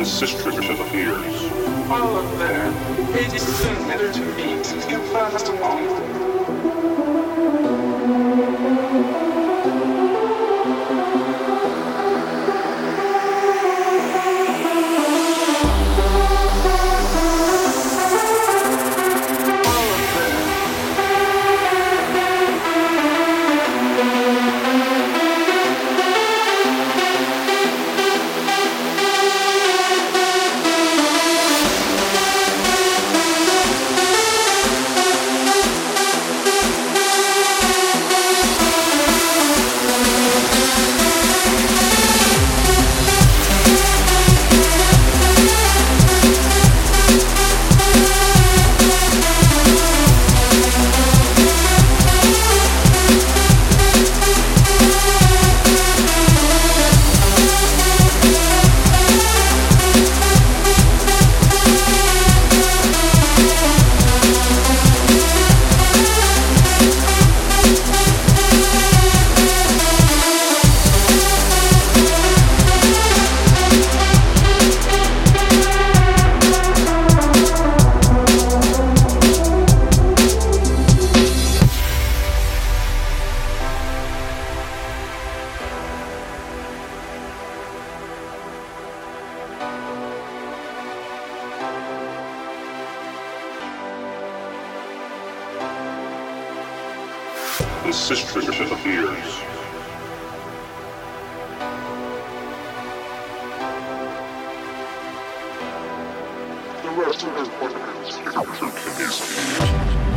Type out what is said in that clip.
The sisters sister appears. All of them. It is better to meet. You fast along. The sister appears. The rest of his ornaments is